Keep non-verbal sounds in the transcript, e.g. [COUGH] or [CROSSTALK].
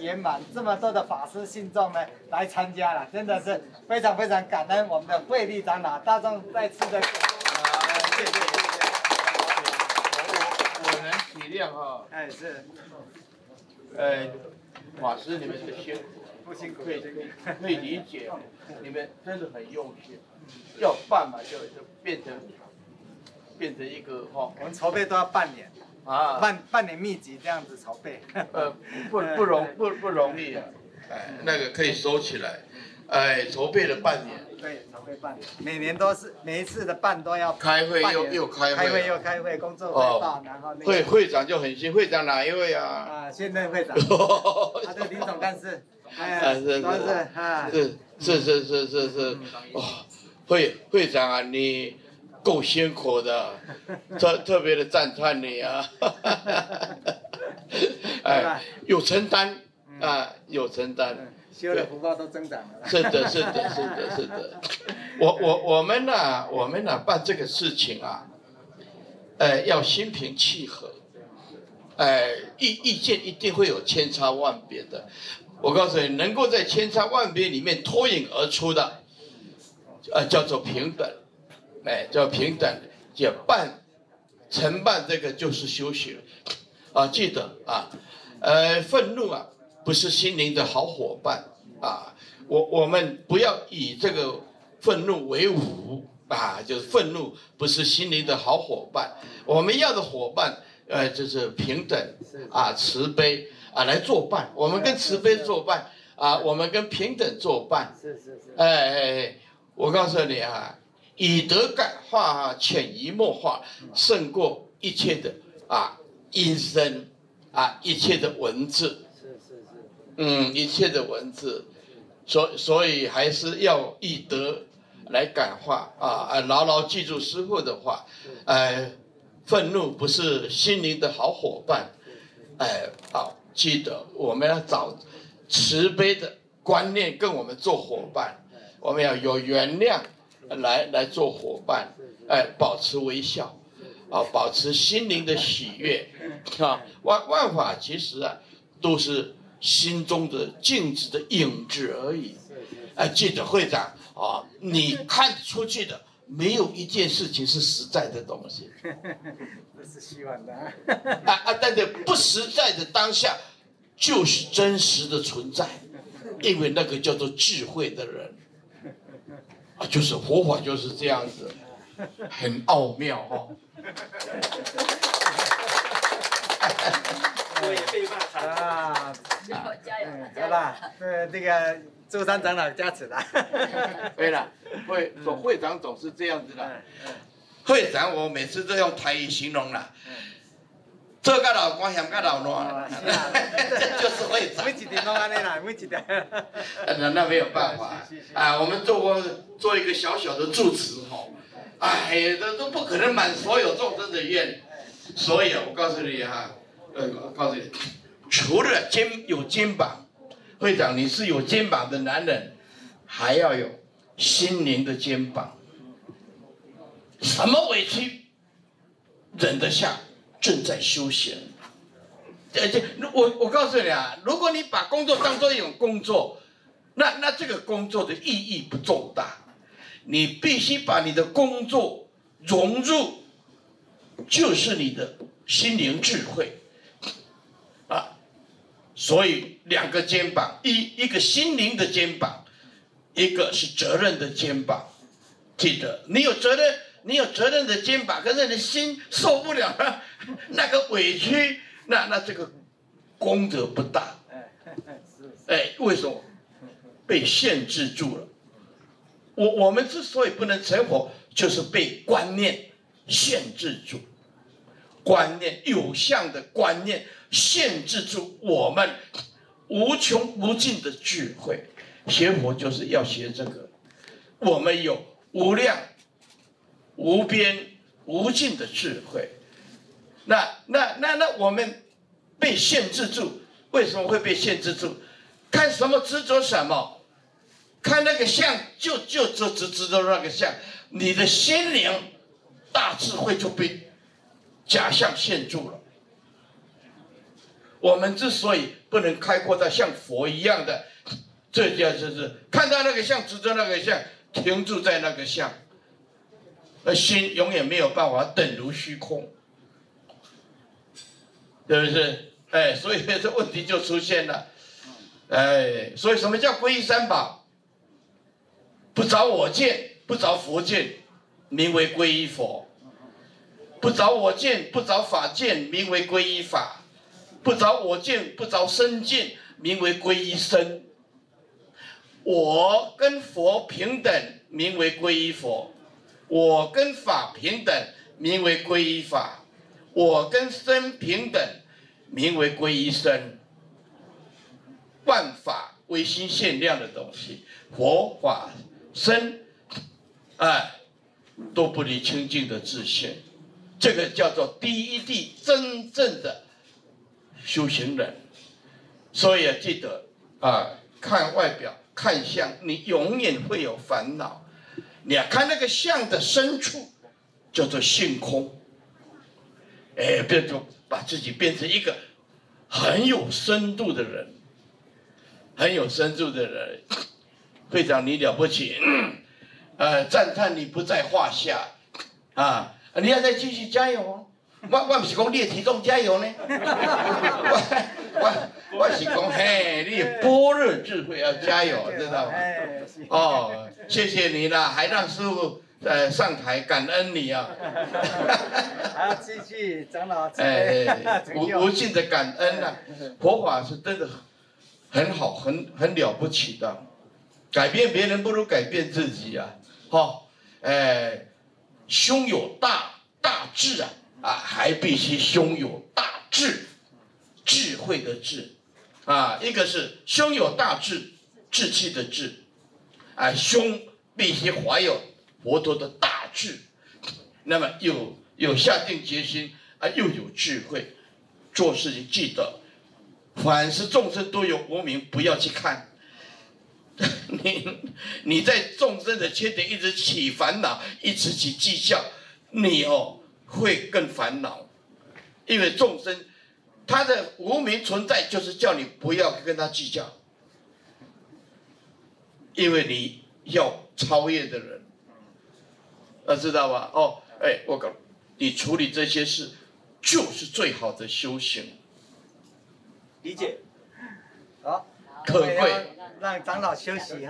圆满，这么多的法师信众呢来参加了，真的是非常非常感恩我们的慧利长老，大众再次的，啊，谢谢谢谢，我能体谅哈，哎是，呃，法师你们是辛苦，不辛苦，可以可以理解，你们真的很用心，要办嘛就就变成变成一个哈，我们筹备都要半年。啊，半半年密集这样子筹备，呃，[LAUGHS] 不不容不不容易啊，哎，那个可以收起来，哎，筹备了半年，对，筹备半年，每年都是每一次的办都要开会又又开会，开会又开会，工作汇报，然后那个。会会长就很新，会长哪一位啊？啊，现任会长，他 [LAUGHS] 这个林总干事，哎，是是啊，是是是是是。是，哦，会会长啊，你。够辛苦的，[LAUGHS] 特特别的赞叹你啊！[LAUGHS] 哎，有承担啊，有承担，修的福报都增长了。是的，是的，是的，是的。[LAUGHS] 我我我们呢，我们呢办这个事情啊，呃，要心平气和，哎，意意见一定会有千差万别的。我告诉你，能够在千差万别里面脱颖而出的，呃，叫做平等。哎，叫平等，也办，承办这个就是修行，啊，记得啊，呃，愤怒啊，不是心灵的好伙伴啊，我我们不要以这个愤怒为伍啊，就是愤怒不是心灵的好伙伴，我们要的伙伴，呃，就是平等啊，慈悲啊，来作伴，我们跟慈悲作伴啊，我们跟平等作伴，是是是，哎哎哎，我告诉你啊。以德感化，潜移默化，胜过一切的啊音声啊，一切的文字。是是是。嗯，一切的文字，所所以还是要以德来感化啊！牢牢记住师傅的话，哎，愤怒不是心灵的好伙伴。哎，好，记得我们要找慈悲的观念跟我们做伙伴，我们要有原谅。来来做伙伴，哎，保持微笑，啊，保持心灵的喜悦，[LAUGHS] 啊，万万法其实啊，都是心中的镜子的影子而已。哎，记者会长啊，你看出去的没有一件事情是实在的东西，[LAUGHS] 这是希望的啊啊，但是不实在的当下就是真实的存在，因为那个叫做智慧的人。啊，就是佛法就是这样子，很奥妙哦。[LAUGHS] 我也被骂惨啊！[LAUGHS] 加油，好吧？呃，这个周三长老加持的。[LAUGHS] 对了，会总会长总是这样子的。会长，我每次都用台语形容了。这个老光想个老暖，这 [LAUGHS] 就是会长。每几天都安尼啦，每。[LAUGHS] 那那没有办法。啊，我们做过做一个小小的住持吼，哎，呀都不可能满所有众生的愿，所以我告诉你哈，呃，我告诉你，除了肩有肩膀，会长你是有肩膀的男人，还要有心灵的肩膀，什么委屈忍得下？正在修行，而且我我告诉你啊，如果你把工作当做一种工作，那那这个工作的意义不重大。你必须把你的工作融入，就是你的心灵智慧啊。所以两个肩膀，一一个心灵的肩膀，一个是责任的肩膀。记得，你有责任。你有责任的肩膀，可是你的心受不了了，[LAUGHS] 那个委屈，那那这个功德不大。哎，为什么？被限制住了。我我们之所以不能成佛，就是被观念限制住。观念有相的观念限制住我们无穷无尽的智慧。学佛就是要学这个。我们有无量。无边无尽的智慧，那那那那我们被限制住，为什么会被限制住？看什么执着什么，看那个相就就就只执着那个相，你的心灵大智慧就被假象限住了。我们之所以不能开阔到像佛一样的，这叫就是看到那个像，执着那个像，停住在那个像，而心永远没有办法等如虚空，对不对？哎，所以这问题就出现了。哎，所以什么叫皈依三宝？不着我见，不着佛见，名为皈依佛；不着我见，不着法见，名为皈依法；不着我见，不着身见，名为皈依身。我跟佛平等，名为皈依佛；我跟法平等，名为皈依法；我跟身平等，名为皈依身。万法唯心限量的东西，佛法身，哎，都不离清净的自性，这个叫做第一地真正的修行人。所以啊，记得啊，看外表看相，你永远会有烦恼。你要看那个相的深处，叫做性空。哎，变成把自己变成一个很有深度的人。很有深度的人，会长你了不起，[COUGHS] 呃，赞叹你不在话下，啊，你要再继续加油哦。我我不是讲你的体重加油呢，[LAUGHS] 我我我是讲嘿，你的般若智慧要加油，知道吗？哦，谢谢你啦，还让师傅呃上台感恩你啊。[LAUGHS] 还要继续长老哎，[LAUGHS] 无无尽的感恩呐，[LAUGHS] 佛法是真的。很好，很很了不起的，改变别人不如改变自己啊！哈、哦，哎，胸有大大志啊，啊，还必须胸有大志，智慧的智，啊，一个是胸有大志，志气的志，啊，胸必须怀有佛陀的大智，那么又有下定决心啊，又有智慧，做事情记得。凡是众生都有无明，不要去看。[LAUGHS] 你你在众生的缺点一直起烦恼，一直起计较，你哦会更烦恼。因为众生他的无明存在，就是叫你不要跟他计较。因为你要超越的人，那，知道吧？哦，哎，我搞你处理这些事，就是最好的修行。理解，好，可贵，让长老休息哈。